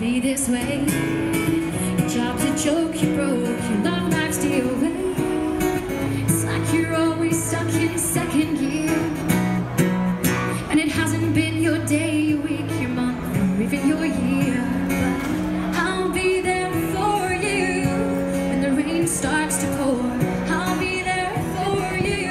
be this way. Your job's a joke, you broke, your love life's the way. It's like you're always stuck in second gear. And it hasn't been your day, your week, your month, or even your year. But I'll be there for you when the rain starts to pour. I'll be there for you.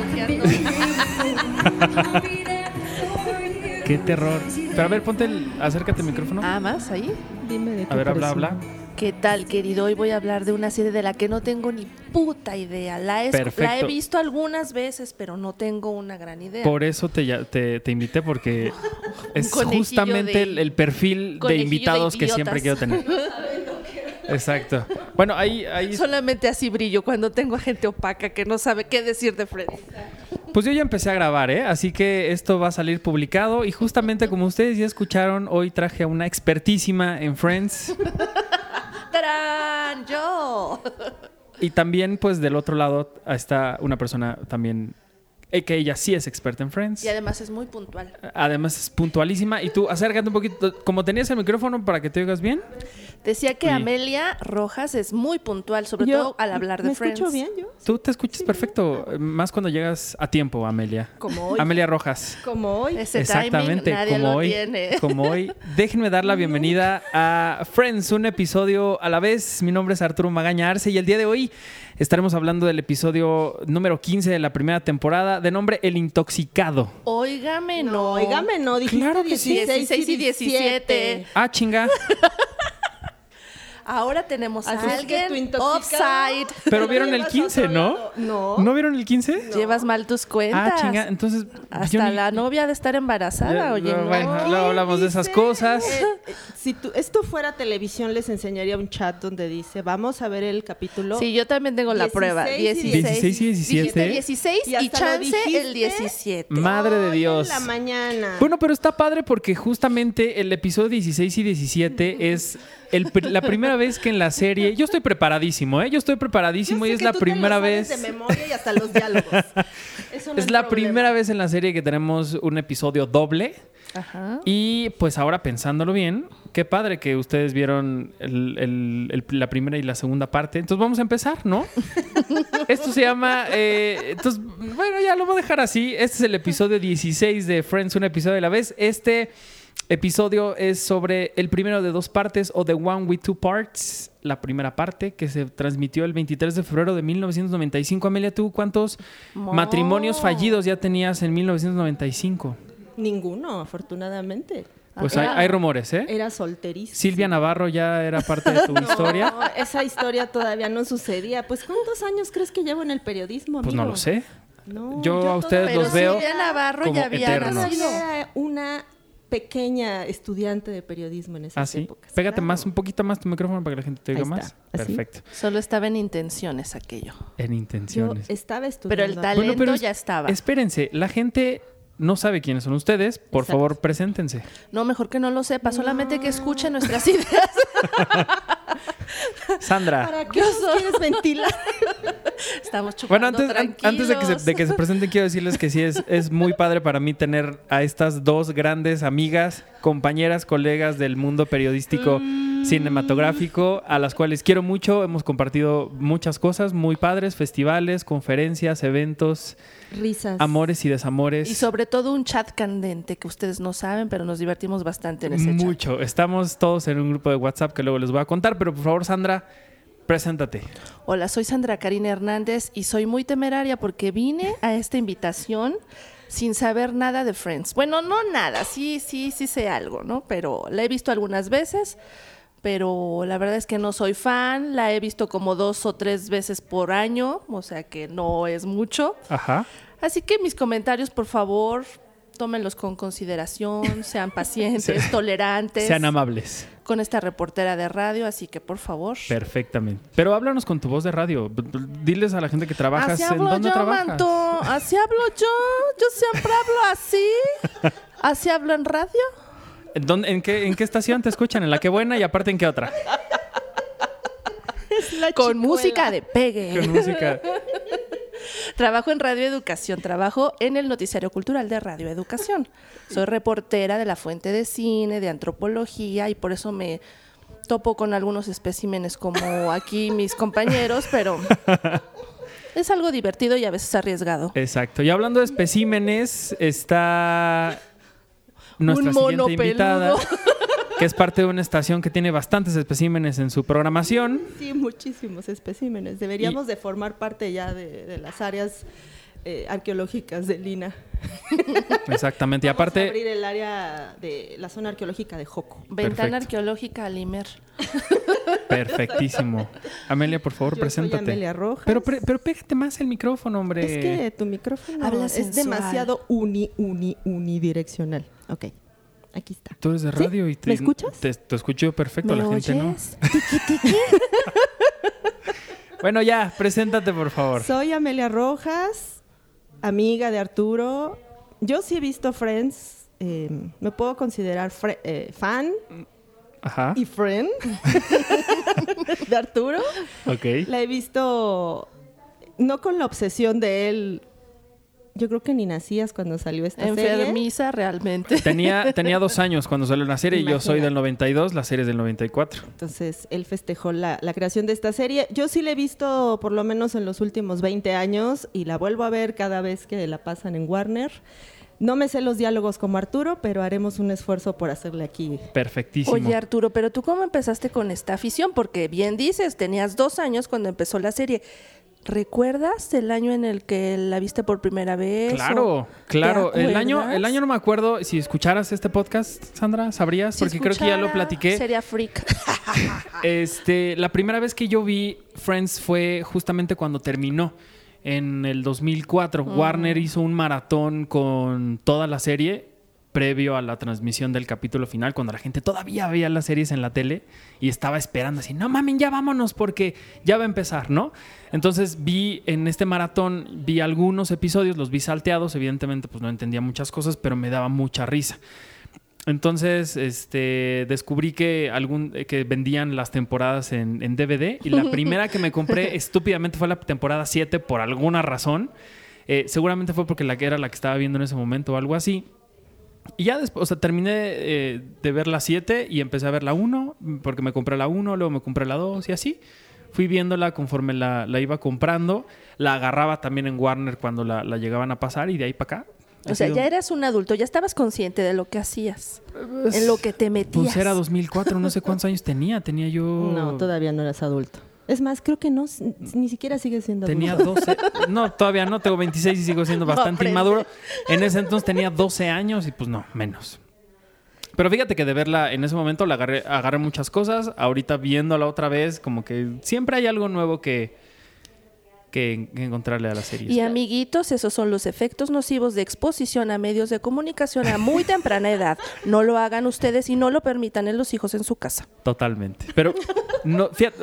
I've been there before. I'll be there for you. Qué terror. Pero a ver, ponte el, acércate al micrófono. Ah, más ahí. Dime de qué A ver, habla, habla. ¿Qué tal, querido? Hoy voy a hablar de una serie de la que no tengo ni puta idea. La, he- la he visto algunas veces, pero no tengo una gran idea. Por eso te, ya- te, te invité, porque es justamente de- el, el perfil de invitados que siempre quiero tener. Exacto. Bueno, ahí, ahí Solamente así brillo cuando tengo a gente opaca que no sabe qué decir de Friends. Pues yo ya empecé a grabar, ¿eh? Así que esto va a salir publicado y justamente como ustedes ya escucharon, hoy traje a una expertísima en Friends ¡Tarán! ¡Yo! y también pues del otro lado está una persona también que ella sí es experta en Friends. Y además es muy puntual. Además es puntualísima y tú acércate un poquito, como tenías el micrófono para que te oigas bien. Decía que. Amelia Rojas es muy puntual, sobre Yo- todo al hablar de ¿Me Friends. escucho bien yo? Tú te escuchas perfecto, eh, más cuando llegas a tiempo, Amelia. Como hoy. Amelia Rojas. Como hoy. Ese Exactamente, timing nadie como lo hoy, tiene. como hoy. Déjenme dar la bienvenida a Friends, un episodio a la vez. Mi nombre es Arturo Magaña Arce y el día de hoy estaremos hablando del episodio número 15 de la primera temporada de nombre El Intoxicado. Óigame, no. Óigame, no, dijiste Claro que sí. 16, 16 y 17. Ah, chinga. Ahora tenemos a Así alguien offside. Pero vieron el Llevas 15, otro ¿no? No. ¿No vieron el 15? Llevas mal tus cuentas. Ah, chinga. Entonces. Hasta ni- la novia de estar embarazada, Ya, oye. no, no. bueno. luego hablamos de esas cosas. Eh, eh, si esto fuera televisión, les enseñaría un chat donde dice, vamos a ver el capítulo. Sí, yo también tengo la 16 prueba. y 16, 16 y 17. Dijiste 16 Y y, chance el dijiste. 17. Madre de Hoy Dios. En la mañana. Bueno, pero está padre porque justamente el episodio 16 y 17 es el la primera vez que en la serie. Yo estoy preparadísimo, ¿eh? Yo estoy Yo preparadísimo y es que la tú te lo primera sabes vez. de memoria y hasta los diálogos. Eso no Es la problema. primera vez en la serie que tenemos un episodio doble. Ajá. Y pues ahora pensándolo bien, qué padre que ustedes vieron el- el- el- la primera y la segunda parte. Entonces vamos a empezar, ¿no? Esto se llama... eh, entonces, bueno, ya lo voy a dejar así. Este es el episodio 16 de Friends, un episodio a la vez. Este episodio es sobre el primero de dos partes o The One with Two Parts. La primera parte que se transmitió el 23 de febrero de 1995. Amelia, ¿tú cuántos Mo. matrimonios fallidos ya tenías en 1995? Ninguno, afortunadamente. Pues Ah. hay, hay rumores, ¿eh? Era solterísimo. Silvia Navarro ya era parte de tu historia. No, esa historia todavía no sucedía. Pues ¿cuántos años crees que llevo en el periodismo? Pues no amigo? lo sé. No, Yo a ustedes los veo Silvia Navarro como ya había eternos. nacido. Todavía era una pequeña estudiante de periodismo en esas Así. épocas. Pégate claro. más, un poquito más tu micrófono para que la gente te oiga más. Perfecto. Solo estaba en intenciones aquello. En Yo intenciones. estaba Pero estudiando. el talento pero es- ya estaba. Espérense, la gente no sabe quiénes son ustedes. Por Exacto. favor, preséntense. No, mejor que no lo sepa, solamente que escuche nuestras ideas. Sandra. ¿Para qué nos quieres ventilar? Estamos Bueno, chupando antes, an- antes de, que se, de que se presenten, quiero decirles que sí, es, es muy padre para mí tener a estas dos grandes amigas, compañeras, colegas del mundo periodístico cinematográfico, a las cuales quiero mucho. Hemos compartido muchas cosas muy padres, festivales, conferencias, eventos, Risas. amores y desamores. Y sobre todo un chat candente que ustedes no saben, pero nos divertimos bastante en ese chat. Mucho. Estamos todos en un grupo de WhatsApp que luego les voy a contar, pero por favor, Sandra, preséntate. Hola, soy Sandra Karina Hernández y soy muy temeraria porque vine a esta invitación sin saber nada de Friends. Bueno, no nada, sí, sí, sí sé algo, ¿no? Pero la he visto algunas veces, pero la verdad es que no soy fan, la he visto como dos o tres veces por año, o sea que no es mucho. Ajá. Así que mis comentarios, por favor, tómenlos con consideración, sean pacientes, tolerantes Sean amables. con esta reportera de radio, así que por favor. Perfectamente. Pero háblanos con tu voz de radio. Diles a la gente que trabajas Así en hablo dónde yo, trabajas. Manto. Así hablo yo. Yo siempre hablo así. Así hablo en radio. ¿En, dónde- en qué, ¿En qué estación te escuchan? ¿En la que buena y aparte en qué otra? Es la Con chicuela. música de pegue. Con música. Trabajo en Radio Educación, trabajo en el Noticiario Cultural de Radio Educación. Soy reportera de la Fuente de Cine, de Antropología y por eso me topo con algunos especímenes como aquí mis compañeros, pero es algo divertido y a veces arriesgado. Exacto. Y hablando de especímenes, está nuestra Un mono siguiente invitada. Que es parte de una estación que tiene bastantes especímenes en su programación. Sí, muchísimos especímenes. Deberíamos de formar parte ya de, de las áreas eh, arqueológicas de Lina. Exactamente. Y Vamos a aparte, abrir el área de la zona arqueológica de Joco. Ventana Perfecto. arqueológica Alimer. perfectísimo. Amelia, por favor, Yo soy preséntate. Amelia Rojas. Pero, pre- pero pégate más el micrófono, hombre. Es que tu micrófono Habla es sensual. demasiado uni, uni, unidireccional. Ok, aquí está. Tú eres de ¿Sí? radio y te, ¿Me escuchas? Te, te escucho perfecto, ¿Me la gente no. Bueno, ya, preséntate, por favor. Soy Amelia Rojas, amiga de Arturo. Yo sí he visto Friends. eh, me puedo considerar eh, fan Ajá. y friend de Arturo. Ok. La he visto no con la obsesión de él. Yo creo que ni nacías cuando salió esta serie. Enfermiza realmente. Tenía, tenía dos años cuando salió la serie y yo soy del 92, la serie es del 94. Entonces, él festejó la, la creación de esta serie. Yo sí la he visto por lo menos en los últimos 20 años y la vuelvo a ver cada vez que la pasan en Warner. No me sé los diálogos como Arturo, pero haremos un esfuerzo por hacerle aquí. Perfectísimo. Oye, Arturo, pero tú cómo empezaste con esta afición? Porque bien dices, tenías dos años cuando empezó la serie. ¿Recuerdas el año en el que la viste por primera vez? Claro, ¿O claro. El año, el año no me acuerdo. Si escucharas este podcast, Sandra, sabrías, Si porque creo que ya lo platiqué. Sería freak. Este, la primera vez que yo vi Friends fue justamente cuando terminó en el 2004. Mm. Warner hizo un maratón con toda la serie previo a la transmisión del capítulo final, cuando la gente todavía veía las series en la tele y estaba esperando así, no mamen, ya vámonos porque ya va a empezar, ¿no? Entonces vi en este maratón, vi algunos episodios, los vi salteados, evidentemente pues no entendía muchas cosas, pero me daba mucha risa. Entonces, este, descubrí que algún que vendían las temporadas en, en DVD y la primera que me compré estúpidamente fue la temporada 7 por alguna razón. Eh, seguramente fue porque la que era la que estaba viendo en ese momento o algo así. Y ya después, o sea, terminé eh, de ver la 7 y empecé a ver la 1 porque me compré la 1, luego me compré la 2 y así. Fui viéndola conforme la, la iba comprando. La agarraba también en Warner cuando la, la llegaban a pasar y de ahí para acá. O sea, sido- ya eras un adulto, ya estabas consciente de lo que hacías, en lo que te metías. Pues era 2004, no sé cuántos años tenía. Tenía yo. No, todavía no eras adulto. Es más, creo que no, ni siquiera sigues siendo Tenía adulto. 12. No, todavía no, tengo 26 y sigo siendo No bastante aprende. inmaduro. En ese entonces tenía 12 años y pues no, menos. Pero fíjate que de verla en ese momento la agarré, agarré muchas cosas. Ahorita viéndola otra vez, como que siempre hay algo nuevo que, que, que encontrarle a la serie. Y amiguitos, esos son los efectos nocivos de exposición a medios de comunicación a muy temprana edad. No lo hagan ustedes y no lo permitan en los hijos en su casa. Totalmente. Pero no, fíjate,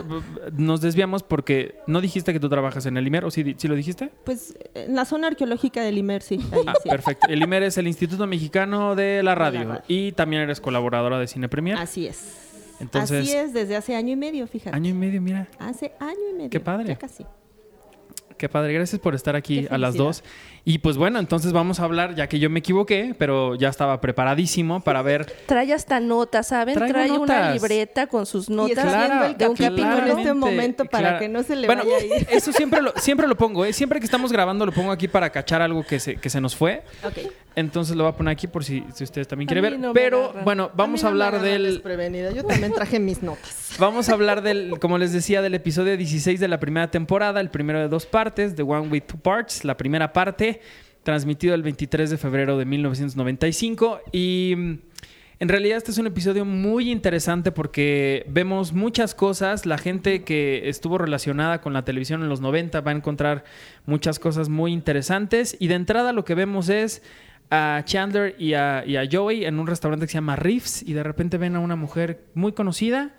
nos desviamos porque no dijiste que tú trabajas en el IMER, ¿o sí, lo dijiste? Pues en la zona arqueológica del Imer, sí. ahí Ah, sí. perfecto. El IMER es el Instituto Mexicano de la Radio. radio. Y también eres colaboradora de Cine Premier. Así es. Entonces- Así es, desde hace año y medio, fíjate. Año y medio, mira. Hace año y medio. Qué padre. Ya casi. Qué padre. Gracias por estar aquí a las dos. Y pues bueno, entonces vamos a hablar, ya que yo me equivoqué, pero ya estaba preparadísimo para ver. Trae hasta notas, ¿saben? Traigo Trae una notas. libreta con sus Y notas. está Claro, viendo el de un capítulo en este momento para Claro. que no se le bueno, vaya a ir. Eso siempre lo, siempre lo pongo, ¿eh? Siempre que estamos grabando lo pongo aquí para cachar algo que se, que se nos fue. Ok. Entonces lo voy a poner aquí por si, si ustedes también quieren ver. no pero bueno, vamos a, no hablar del. desprevenida. Yo también traje mis notas. Vamos a hablar del, como les decía, del episodio 16 de la primera temporada, el primero de dos partes, The One with Two Parts, la primera parte, transmitido el 23 de febrero de 1995. Y mm, en realidad este es un episodio muy interesante porque vemos muchas cosas. La gente que estuvo relacionada con la televisión en los 90 va a encontrar muchas cosas muy interesantes. Y de entrada lo que vemos es a Chandler y a, Joey en un restaurante que se llama Riffs y de repente ven a una mujer muy conocida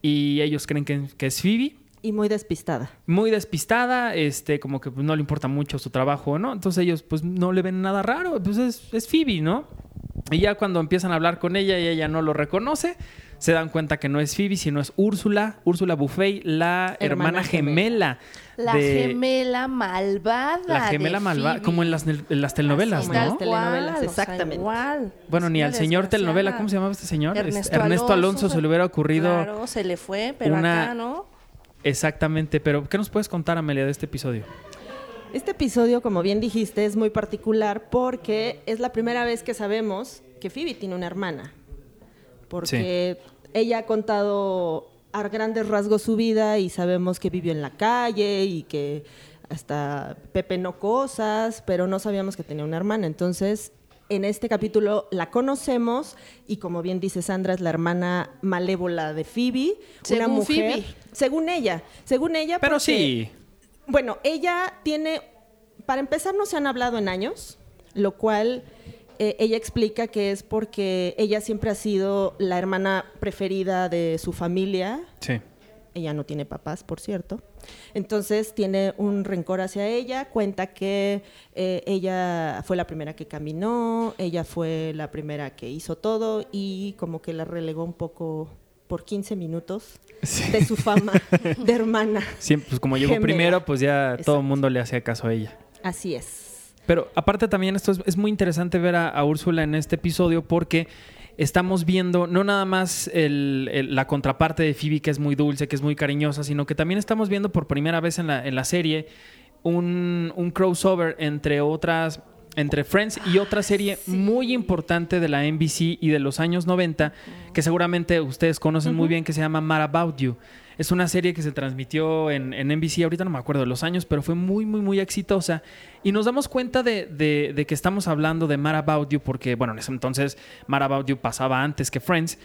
y ellos creen que, que es Phoebe. Y muy despistada. Muy despistada, este, como que pues, no le importa mucho su trabajo, ¿no? Entonces ellos pues no le ven nada raro, pues es, es Phoebe, ¿no? Y ya cuando empiezan a hablar con ella y ella no lo reconoce, se dan cuenta que no es Phoebe, sino es Úrsula, Úrsula Buffet, la hermana, Hermana gemela. La de- gemela malvada. La gemela malvada, como en las, en las telenovelas, Así, ¿no? Las telenovelas, exactamente. igual. Bueno, Es ni al señor telenovela. ¿cómo se llamaba este señor? Este, Ernesto, Ernesto Alonso, se le hubiera ocurrido Claro, se le fue, pero una- acá, ¿no? Exactamente. Pero, ¿qué nos puedes contar, Amelia, de este episodio? Este episodio, como bien dijiste, es muy particular porque es la primera vez que sabemos que Phoebe tiene una hermana. Porque ella ha contado a grandes rasgos su vida y sabemos que vivió en la calle y que hasta pepenó cosas, pero no sabíamos que tenía una hermana. Entonces, en este capítulo la conocemos y como bien dice Sandra, es la hermana malévola de Phoebe, una mujer. Phoebe. Según ella, según ella. Pero porque- sí, bueno, ella tiene, para empezar, no se han hablado en años, lo cual eh, ella explica que es porque ella siempre ha sido la hermana preferida de su familia. sí. Ella no tiene papás, por cierto. Entonces tiene un rencor hacia ella. Cuenta que eh, ella fue la primera que caminó, ella fue la primera que hizo todo y como que la relegó un poco por 15 minutos Sí. de su fama de hermana. Siempre, pues como llegó primero, pues ya todo el mundo le hacía caso a ella. Así es. Pero aparte también esto es, es muy interesante ver a, a Úrsula en este episodio porque estamos viendo no nada más el- el- la contraparte de Phoebe que es muy dulce, que es muy cariñosa, sino que también estamos viendo por primera vez en la, en la serie un, un crossover entre otras entre Friends y otra serie muy importante de la NBC y de los años 90 que seguramente ustedes conocen muy bien que se llama Mad About You. Es una serie que se transmitió en, en NBC, ahorita no me acuerdo de los años, pero fue muy, muy, muy exitosa. Y nos damos cuenta de, de- de que estamos hablando de Mad About You, porque, bueno, en ese entonces Mad About You pasaba antes que Friends.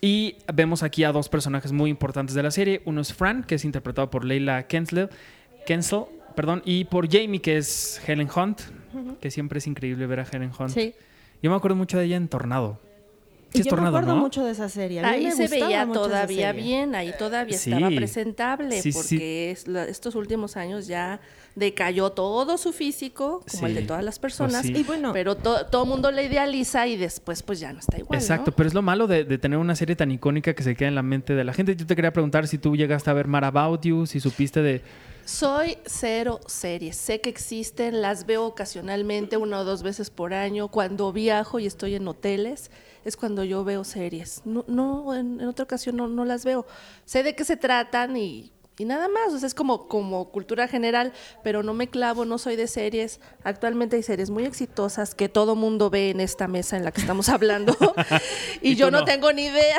Y vemos aquí a dos personajes muy importantes de la serie. Uno es Fran, que es interpretado por Leila Kensler, Kensel, perdón, y por Jamie, que es Helen Hunt, que siempre es increíble ver a Helen Hunt. Sí. Yo me acuerdo mucho de ella en Tornado. Sí Y es yo Tornado, me acuerdo ¿no? mucho de esa serie. A mí Ahí me se veía todavía bien, ahí todavía Sí. estaba presentable, Sí, porque es la- estos últimos años ya decayó todo su físico, como el de todas las Pues personas, sí. Y bueno, pero to- todo el mundo le idealiza y después pues ya no está igual. Exacto, ¿no? pero es lo malo de, de tener una serie tan icónica que se queda en la mente de la gente. Yo te quería preguntar si tú llegaste a ver Mad About You, si supiste de... Soy cero series. Sé que existen, las veo ocasionalmente una o dos veces por año. Cuando viajo y estoy en hoteles, es cuando yo veo series. No, no en, en otra ocasión no, no las veo. Sé de qué se tratan y, y nada más. O sea, es como, como cultura general, pero no me clavo, no soy de series. Actualmente hay series muy exitosas que todo mundo ve en esta mesa en la que estamos hablando. y, Y yo no no. tengo ni idea.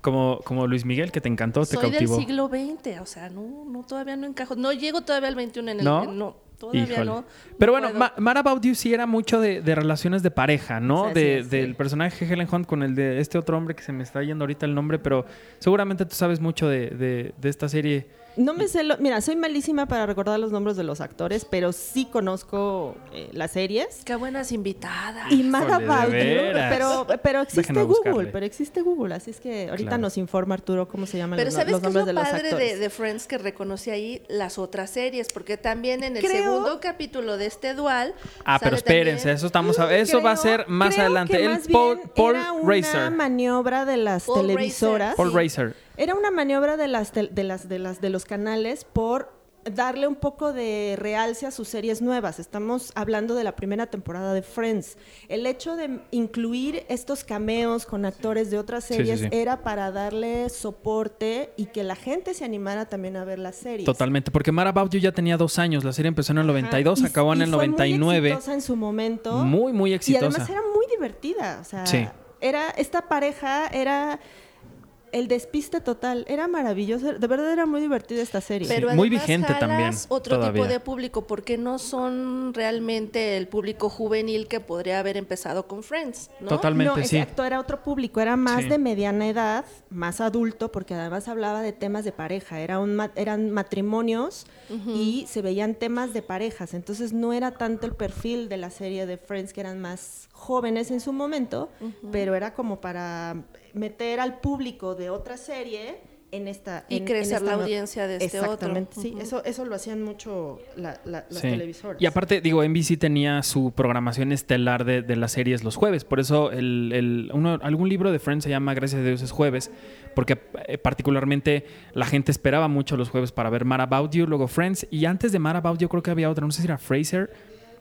Como, como Luis Miguel, que te encantó, te Soy cautivó. del siglo XX, o sea, no, no, todavía no encajo. No llego todavía al 21 en el ¿No? no, todavía Híjole. no. Pero no bueno. Ma- Mad About You sí era mucho de, de relaciones de pareja, ¿no? De, es, del sí. personaje Helen Hunt con el de este otro hombre que se me está yendo ahorita el nombre, pero seguramente tú sabes mucho de, de- de esta serie. No me sé lo- Mira, soy malísima para recordar los nombres de los actores, pero sí conozco eh, las series. Qué buenas invitadas. Y de About pero, pero existe Déjenme Google, buscarle. pero existe Google, así es que ahorita Claro. nos informa Arturo cómo se llaman Pero los, ¿sabes los qué es nombres lo de los padre actores. de, de Friends que reconoce ahí las otras series? Porque también en el Creo- segundo capítulo de este dual. Ah, pero espérense, también eso estamos a- eso va a Creo- ser más creo adelante. que El más Paul, bien Paul era una Racer. maniobra de las Paul televisoras. Racer, Paul sí. Racer. Era una maniobra de las, de las de las de los canales por darle un poco de realce a sus series nuevas. Estamos hablando de la primera temporada de Friends. El hecho de incluir estos cameos con actores de otras Sí, sí, series sí. era para darle soporte y que la gente se animara también a ver las series. Totalmente, porque Mad About You ya tenía dos años. La serie empezó en el Ajá. 92, Y- acabó en y el fue muy 99. exitosa en su momento. Muy, muy Y exitosa. además era muy divertida. O sea, Sí. era, esta pareja era el despiste total. Era maravilloso. De verdad era muy divertida esta serie. Pero muy vigente jalas también, otro todavía. tipo de público, porque no son realmente el público juvenil que podría haber empezado con Friends, ¿no? Totalmente, no, sí. exacto, era otro público, era más Sí. de mediana edad, más adulto, porque además hablaba de temas de pareja, era un ma- eran matrimonios y se veían temas de parejas, entonces no era tanto el perfil de la serie de Friends, que eran más jóvenes en su momento, pero era como para meter al público de otra serie en esta Y en- en crecer esta la audiencia de este otro. Exactamente, sí, Ujú. eso eso lo hacían mucho la- la- las Sí. televisoras. Y aparte, digo, NBC tenía su programación estelar de, de las series los jueves. Por eso el, el- uno- algún libro de Friends se llama Gracias a Dios es jueves. Porque eh, particularmente la gente esperaba mucho los jueves para ver Mad About You, luego Friends. Y antes de Mad About You creo que había otra, no sé si era Fraser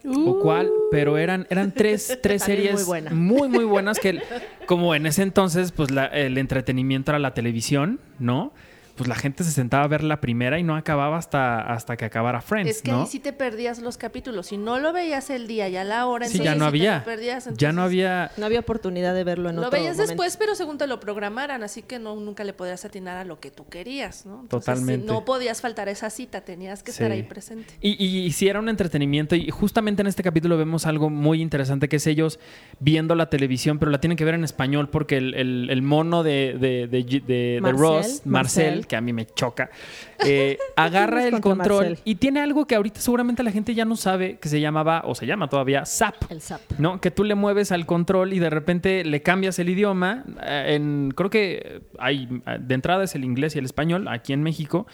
o cuál, pero eran, eran tres, tres Uh. Muy series buena. muy, muy buenas que como en ese entonces pues la- el entretenimiento era la televisión, ¿no? Pues la gente se sentaba a ver la primera y no acababa hasta, hasta que acabara Friends, Es que ¿no? ahí sí te perdías los capítulos. Si no lo veías el día y a la hora, Sí, entonces ya no te había. lo perdías, ya no entonces había. no había oportunidad de verlo en Lo otro veías momento. después, pero según te lo programaran, así que no nunca le podrías atinar a lo que tú querías, ¿no? Entonces, Totalmente. No podías faltar a esa cita, tenías que estar ahí presente. Y, y, y sí era un entretenimiento. Y justamente en este capítulo vemos algo muy interesante que es ellos viendo la televisión, pero la tienen que ver en español porque el, el- el mono de, de, de, de- de Marcel, Ross, Marcel, Marcel. Que a mí me choca, eh, agarra el control Marcel. y tiene algo que ahorita seguramente la gente ya no sabe que se llamaba, o se llama todavía, SAP. el SAP. ¿no? Que tú le mueves al control y de repente le cambias el idioma. eh, En, creo que hay, eh, de entrada es el inglés y el español aquí en México,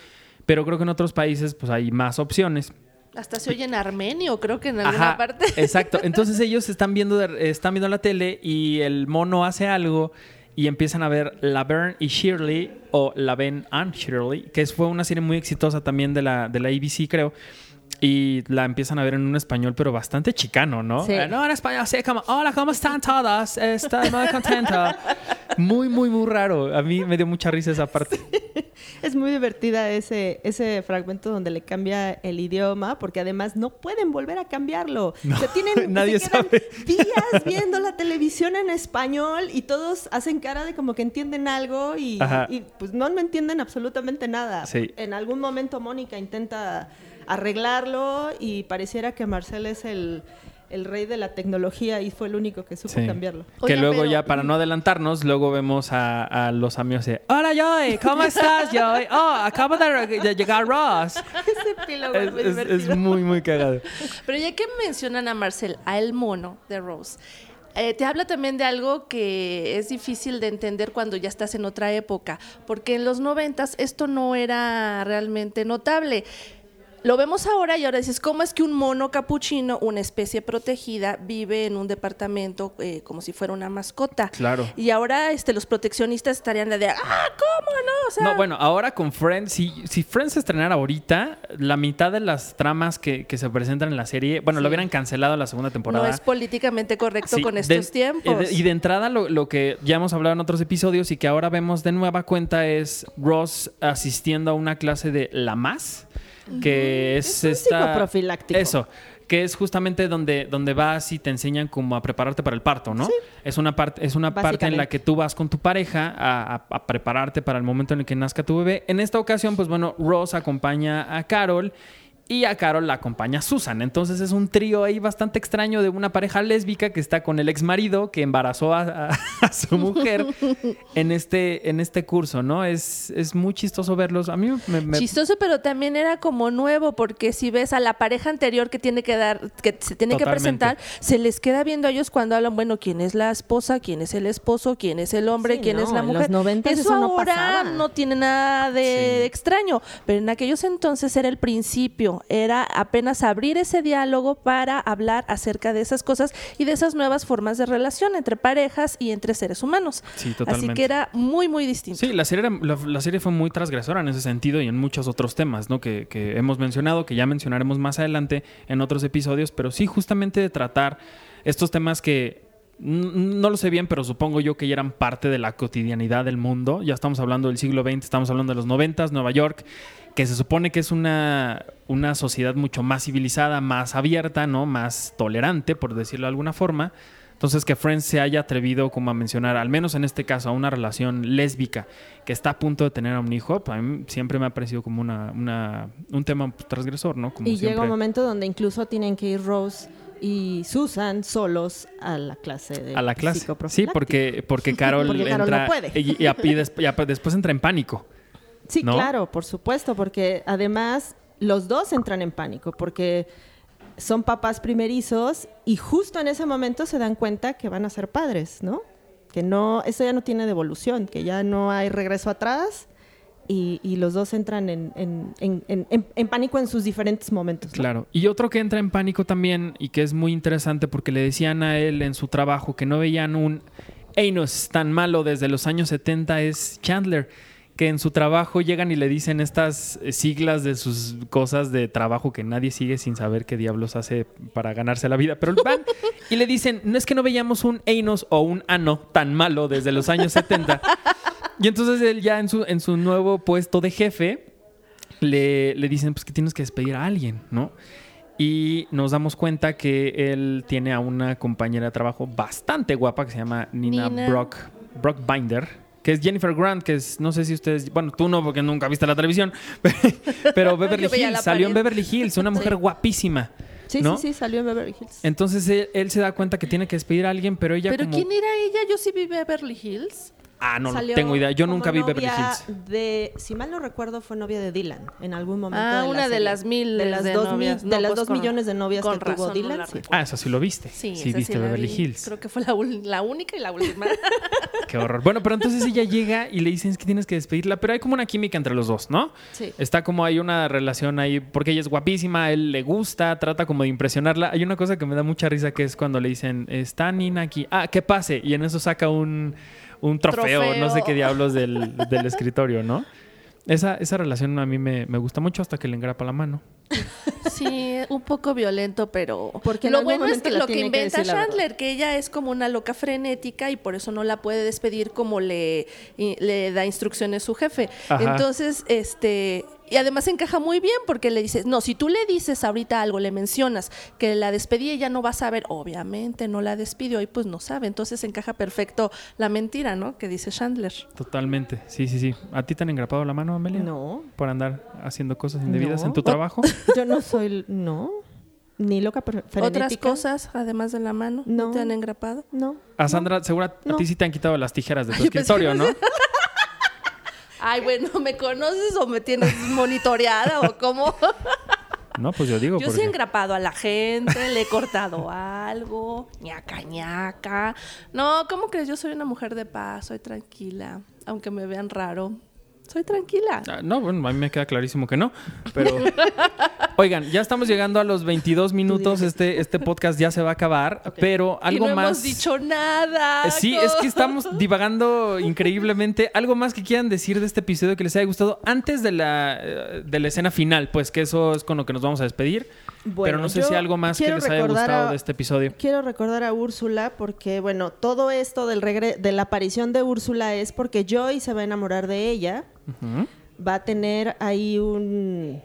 pero creo que en otros países pues hay más opciones. Hasta se oye en armenio, creo que en alguna Ajá, parte. exacto. Entonces ellos están viendo, están viendo la tele y el mono hace algo y empiezan a ver Laverne y Shirley o Laverne and Shirley, que fue una serie muy exitosa también de la, de la ABC, creo. Y la empiezan a ver en un español, pero bastante chicano, ¿no? Sí. Eh, no, en español, así como, hola, ¿cómo están todas? Estoy muy contenta. Muy, muy, muy raro. A mí me dio mucha risa esa parte. Es muy divertida ese, ese fragmento donde le cambia el idioma, porque además no pueden volver a cambiarlo. No, se tienen, nadie se quedan sabe. días viendo la televisión en español y todos hacen cara de como que entienden algo y, pues no, no entienden absolutamente nada. Sí. En algún momento Mónica intenta arreglarlo y pareciera que Marcel es el, el rey de la tecnología y fue el único que supo Sí. cambiarlo. Que Oigan, luego pero- ya, para no adelantarnos, luego vemos a, a los amigos de Hola Joy, ¿cómo estás Joy? Oh, acabo de, de llegar Ross. Ese epílogo Es, es muy es- muy, muy cagado. Pero ya que mencionan a Marcel, a el mono de Rose, eh, te habla también de algo que es difícil de entender cuando ya estás en otra época, porque en los noventas esto no era realmente notable. Lo vemos ahora y ahora dices, ¿cómo es que un mono capuchino, una especie protegida, vive en un departamento eh, como si fuera una mascota? Claro. Y ahora este, los proteccionistas estarían de, ah, ¿cómo no? O sea, No, bueno, ahora con Friends, si, si Friends se estrenara ahorita, la mitad de las tramas que, que se presentan en la serie, bueno, lo hubieran cancelado la segunda temporada. no es políticamente correcto Sí, con de- estos tiempos. eh, de- Y de entrada, lo, lo que ya hemos hablado en otros episodios y que ahora vemos de nueva cuenta es Ross asistiendo a una clase de la más, que es, Es un esta. Eso. Que es justamente donde, donde vas y te enseñan como a prepararte para el parto, ¿no? Es una parte, es una parte en la que tú vas con tu pareja a, a- a prepararte para el momento en el que nazca tu bebé. En esta ocasión, pues bueno, Ross acompaña a Carol y a Carol la acompaña Susan. Entonces es un trío ahí bastante extraño de una pareja lésbica que está con el ex marido que embarazó a, a- a su mujer en este, en este curso, ¿no? Es, es muy chistoso verlos. A mí me... me- Chistoso, pero también era como nuevo, porque si ves a la pareja anterior que tiene que dar, que se tiene que presentar, se les queda viendo a ellos cuando hablan, bueno, quién es la esposa, quién es el esposo, quién es el hombre, Sí, quién no, es la en mujer. los 90s eso no ahora pasaba. no tiene nada de Sí. extraño, pero en aquellos entonces era el principio, era apenas abrir ese diálogo para hablar acerca de esas cosas y de esas nuevas formas de relación entre parejas y entre seres humanos. Sí, Así totalmente. que era muy, muy distinto. Sí, la serie, era- la, la serie fue muy transgresora en ese sentido y en muchos otros temas, ¿no? Que, que hemos mencionado, que ya mencionaremos más adelante en otros episodios, pero sí justamente de tratar estos temas que no lo sé bien, pero supongo yo que ya eran parte de la cotidianidad del mundo. Ya estamos hablando del siglo XX, estamos hablando de los 90, Nueva York, que se supone que es una, una sociedad mucho más civilizada, más abierta, ¿no? Más tolerante, por decirlo de alguna forma. Entonces que Friends se haya atrevido como a mencionar, al menos en este caso, a una relación lésbica que está a punto de tener a un hijo, pues a mí siempre me ha parecido como una, una- un tema transgresor, ¿no? Como Y siempre. llega un momento donde incluso tienen que ir Rose y Susan solos a la clase de a la clase. Sí, porque, porque Carol Porque Carol entra no puede. y, y a- y des- y a- después entra en pánico. Sí, ¿no? claro, por supuesto, porque además los dos entran en pánico, porque son papás primerizos y justo en ese momento se dan cuenta que van a ser padres, ¿no? Que no, eso ya no tiene devolución, que ya no hay regreso atrás y, y los dos entran en, en- en- en- en- en pánico en sus diferentes momentos. ¿no? Claro. Y otro que entra en pánico también y que es muy interesante porque le decían a él en su trabajo que no veían un Enos tan malo desde los años 70 es Chandler. Que en su trabajo llegan y le dicen estas eh, siglas de sus cosas de trabajo que nadie sigue sin saber qué diablos hace para ganarse la vida. Pero van y le dicen, no es que no veíamos un Enos o un Ano tan malo desde los años 70. Y entonces él ya en su, en su nuevo puesto de jefe, le, le dicen pues que tienes que despedir a alguien, ¿no? Y nos damos cuenta que él tiene a una compañera de trabajo bastante guapa que se llama Nina, Nina. Brock, Brock Binder, que es Jennifer Grant, que es, no sé si ustedes, bueno, tú no, porque nunca viste la televisión, pero Beverly Hills, salió en. Beverly Hills, una mujer guapísima. Sí, ¿no? sí, sí, salió en Beverly Hills. Entonces él, él se da cuenta que tiene que despedir a alguien, pero ella ¿Pero como... quién era ella? Yo sí vi Beverly Hills. Ah, no, no Salió tengo idea. Yo nunca vi Beverly Hills. De, si mal no recuerdo, fue novia de Dylan en algún momento. Ah, de la una de las miles de las de dos, mi- novias. de No, las pues dos con- millones de novias con que tuvo no Dylan. sí. Ah, eso sí lo viste. Sí, sí esa viste sí Beverly vi. Hills. Creo que fue la, única y la última. Qué horror. Bueno, pero entonces ella llega y le dicen es que tienes que despedirla, pero hay como una química entre los dos, ¿no? Sí. Está como hay una relación ahí, porque ella es guapísima, él le gusta, trata como de impresionarla. Hay una cosa que me da mucha risa que es cuando le dicen, está Nina aquí, ah, que pase. Y en eso saca un, un trofeo, Trofeo. no sé qué diablos del, del escritorio, ¿no? Esa, esa relación a mí me, me gusta mucho hasta que le engrapa la mano. Sí, un poco violento, pero Porque lo bueno es que lo que inventa Chandler, que ella es como una loca frenética y por eso no la puede despedir como le, le da instrucciones su jefe. Ajá. Entonces, este, y además encaja muy bien porque le dices, no, si tú le dices ahorita algo, le mencionas que la despedí, ella no va a saber, obviamente no la despidió y pues no sabe. Entonces encaja perfecto la mentira, ¿no? Que dice Chandler. Totalmente. Sí, sí, sí. ¿A ti te han engrapado la mano, Amelia? No. Por andar haciendo cosas indebidas No. en tu trabajo. Yo no soy. No. Ni loca per- frenética. Otras cosas, además de la mano, ¿no, te han engrapado? No. A Sandra, seguro a No. ti sí te han quitado las tijeras de tu Ay, escritorio, que ¿no? Ay, bueno, ¿me conoces o me tienes monitoreada o cómo? No, pues yo digo. Yo sí porque- he engrapado a la gente, le he cortado algo, ñaca, ñaca. No, ¿cómo crees? Yo soy una mujer de paz, soy tranquila, aunque me vean raro. Soy tranquila. Ah, No, bueno, a mí me queda clarísimo que no. Pero. Oigan, ya estamos llegando a los 22 minutos. Este, este podcast ya se va a acabar. Pero algo y no más. hemos dicho nada. Sí, es que estamos divagando increíblemente. Algo más que quieran decir de este episodio que les haya gustado antes de la, eh, de la escena final, pues que eso es con lo que nos vamos a despedir. Bueno, Pero no sé si algo más que les haya gustado a- de este episodio. Quiero recordar a Úrsula porque, bueno, todo esto del regre de la aparición de Úrsula es porque Joy se va a enamorar de ella. Va a tener ahí un,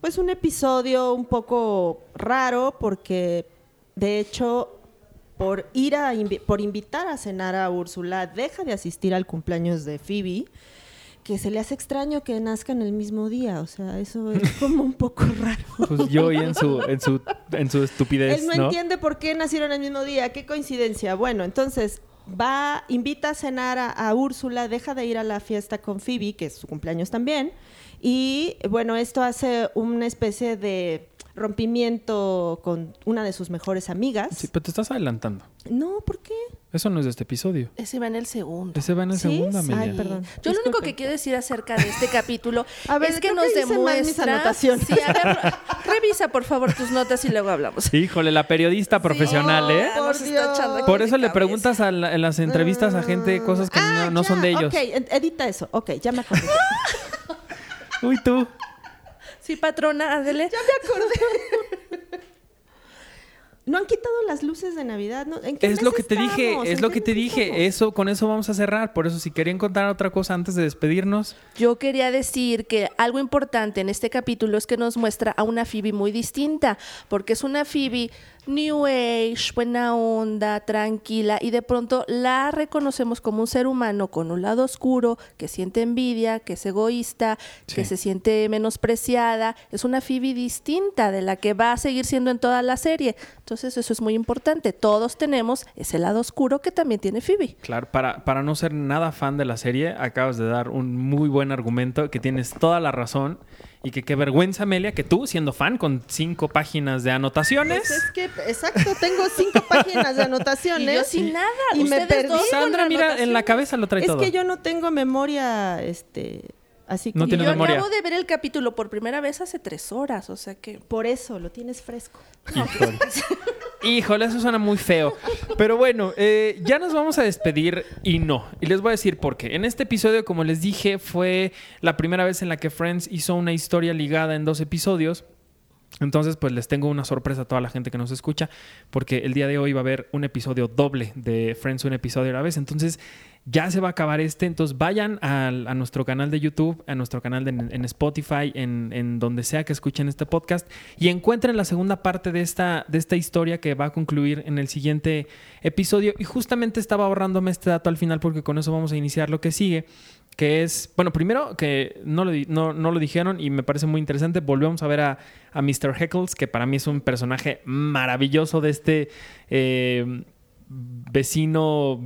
pues un episodio un poco raro porque, de hecho, por ir a invi- por invitar a cenar a Úrsula, deja de asistir al cumpleaños de Phoebe. Que se le hace extraño que nazcan el mismo día, o sea, eso es como un poco raro. Pues yo y en su, en su, en su estupidez. Él no, ¿no? entiende por qué nacieron el mismo día. Qué coincidencia. Bueno, entonces va, invita a cenar a, a Úrsula, deja de ir a la fiesta con Phoebe, que es su cumpleaños también. Y bueno, esto hace una especie de rompimiento con una de sus mejores amigas. Sí, pero te estás adelantando. No, ¿por qué? Eso no es de este episodio. Ese va en el segundo. Ese va en el ¿Sí? segundo, Amelia. Ay, perdón. Yo lo único que quiero decir acerca de este capítulo A ver, es que nos que hice mal mis demuestra. anotaciones. Sí, a ver, revisa por favor tus notas y luego hablamos. Híjole, la periodista profesional, Sí, ¿eh? Por Dios. eso le preguntas a la- en las entrevistas a gente cosas que Ah, no, no son de ellos. Ok, ed- edita eso. Ok, ya me acordé. Uy, tú. Sí, patrona, Adele. ya me acordé. No han quitado las luces de Navidad. ¿no? ¿En qué Es lo que te dije, es ¿En lo que te dije. estamos? Eso, con eso vamos a cerrar. Por eso, si querían contar otra cosa antes de despedirnos, Yo quería decir que algo importante en este capítulo es que nos muestra a una Phoebe muy distinta, porque es una Phoebe New Age, buena onda, tranquila, y de pronto la reconocemos como un ser humano con un lado oscuro, que siente envidia, que es egoísta, que se siente menospreciada. Es una Phoebe distinta de la que va a seguir siendo en toda la serie. Entonces eso es muy importante. Todos tenemos ese lado oscuro que también tiene Phoebe. claro, para, para no ser nada fan de la serie, acabas de dar un muy buen argumento, que tienes toda la razón. Y que qué vergüenza, Amelia, que tú, siendo fan con cinco páginas de anotaciones. Pues es que, exacto, tengo cinco páginas de anotaciones. Y yo sin nada. Y me Ustedes perdí. Sandra, mira, en la cabeza lo trae Es todo. que yo no tengo memoria, este, Así que No Y yo memoria. acabo de ver el capítulo por primera vez hace tres horas, o sea que... por eso lo tienes fresco. Híjole. Híjole, eso suena muy feo. Pero bueno, eh, ya nos vamos a despedir y no. Y les voy a decir por qué. En este episodio, como les dije, fue la primera vez en la que Friends hizo una historia ligada en dos episodios. Entonces, pues les tengo una sorpresa a toda la gente que nos escucha, porque el día de hoy va a haber un episodio doble de Friends, un episodio a la vez. Entonces, ya se va a acabar este. Entonces, vayan a, nuestro canal de YouTube, a nuestro canal de- en Spotify, en, en donde sea que escuchen este podcast, y encuentren la segunda parte de esta, de esta historia que va a concluir en el siguiente episodio. Y justamente estaba ahorrándome este dato al final, porque con eso vamos a iniciar lo que sigue que es, bueno, primero que no lo, no, no lo dijeron y me parece muy interesante, volvemos a ver a, a Mr. Heckles, que para mí es un personaje maravilloso de este eh, vecino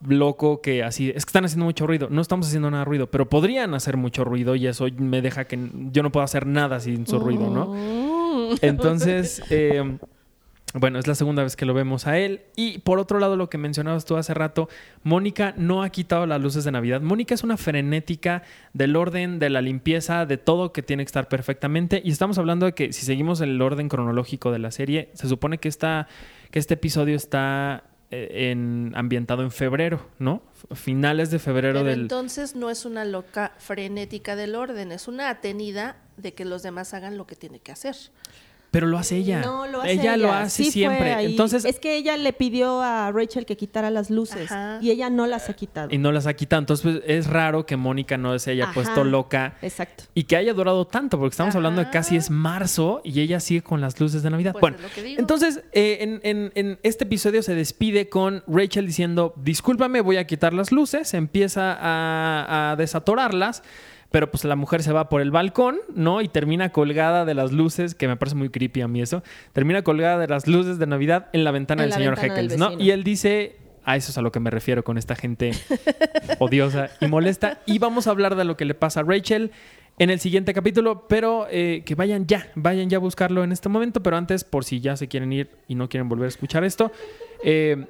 loco que así, es que están haciendo mucho ruido, no estamos haciendo nada de ruido, pero podrían hacer mucho ruido y eso me deja que yo no puedo hacer nada sin su ruido, ¿no? Mm. Entonces, eh, bueno, es la segunda vez que lo vemos a él. Y por otro lado, lo que mencionabas tú hace rato, Mónica no ha quitado las luces de Navidad. Mónica es una frenética del orden, de la limpieza, de todo que tiene que estar perfectamente. Y estamos hablando de que si seguimos el orden cronológico de la serie, se supone que, esta, que este episodio está eh, en, ambientado en febrero, ¿no? Finales de febrero Pero del... entonces no es una loca frenética del orden, es una atenida de que los demás hagan lo que tiene que hacer. Pero lo hace ella. No, lo hace ella. lo hace Sí fue siempre. ahí. Entonces, es que ella le pidió a Rachel que quitara las luces Ajá. y ella no las ha quitado. y no las ha quitado. Entonces, pues, es raro que Mónica no se haya Ajá. puesto loca Exacto. y que haya durado tanto, porque estamos hablando de casi es marzo y ella sigue con las luces de Navidad. Pues bueno, es lo que digo. entonces eh, en, en- en este episodio se despide con Rachel diciendo, discúlpame, voy a quitar las luces, empieza a, a desatorarlas. Pero pues la mujer se va por el balcón, ¿no? Y termina colgada de las luces, que me parece muy creepy a mí eso. Termina colgada de las luces de Navidad en la ventana En del la señor ventana del Heckles, ¿no? Y él dice, a eso es a lo que me refiero con esta gente odiosa y molesta. Y vamos a hablar de lo que le pasa a Rachel en el siguiente capítulo, pero eh, que vayan ya, vayan ya a buscarlo en este momento. Pero antes, por si ya se quieren ir y no quieren volver a escuchar esto, eh,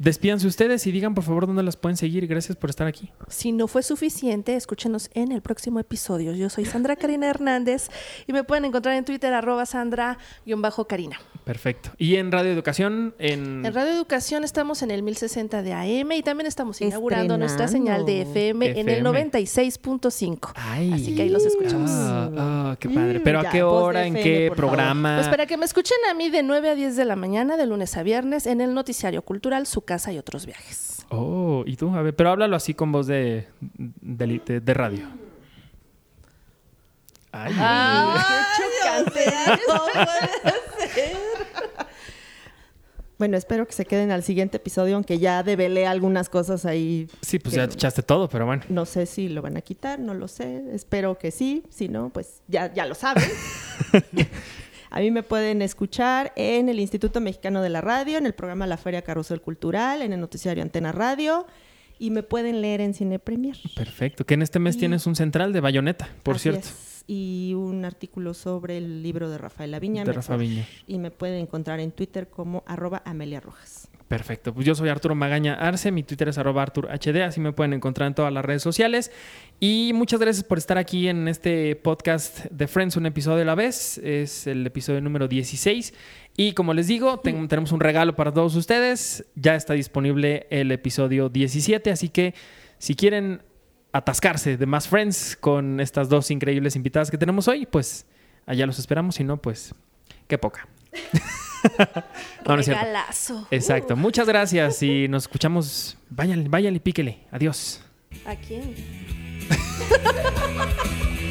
despídanse ustedes y digan por favor dónde las pueden seguir. Gracias por estar aquí. Si no fue suficiente, escúchenos en el próximo episodio. Yo soy Sandra Karina Hernández y me pueden encontrar en Twitter arroba Sandra-Karina. Perfecto. Y en Radio Educación, en... En Radio Educación estamos en el 1060 de AM y también estamos inaugurando nuestra señal de FM, en el FM. 96.5. Ay. Así que ahí los escuchamos. Ah, ah, qué padre. Mm, Pero ¿a qué hora? ¿En qué favor. programa? Pues para que me escuchen a mí de 9 a 10 de la mañana, de lunes a viernes, en el Noticiario Cultural, Su Casa y otros viajes. Oh, y tú, a ver, pero háblalo así con voz de, de, de- de radio. Ay. Bueno, espero que se queden al siguiente episodio, aunque ya develé algunas cosas ahí. Sí, pues ya te echaste todo, pero bueno. No sé si lo van a quitar, no lo sé. Espero que sí. Si no, pues ya, ya lo saben. a mí me pueden escuchar en el Instituto Mexicano de la Radio, en el programa La Feria Carrusel Cultural, en el noticiario Antena Radio. Y me pueden leer en Cine Premier. Perfecto. Que en este mes Y- tienes un central de bayoneta, por Así cierto. es. Y un artículo sobre el libro de Rafael Laviña. De. Rafa Viña. Y me pueden encontrar en Twitter como arroba Amelia Rojas. Perfecto. Pues yo soy Arturo Magaña Arce, mi Twitter es arroba ArturHD, así me pueden encontrar en todas las redes sociales. Y muchas gracias por estar aquí en este podcast de Friends, un episodio a la vez. Es el episodio número 16. Y como les digo, ten- tenemos un regalo para todos ustedes. Ya está disponible el episodio 17, así que si quieren atascarse de más Friends con estas dos increíbles invitadas que tenemos hoy, pues allá los esperamos. Si no, pues qué poca. no, no es cierto. Regalazo. Exacto. Muchas gracias y nos escuchamos. Váyanle, váyanle, píquele. Adiós. ¿A quién?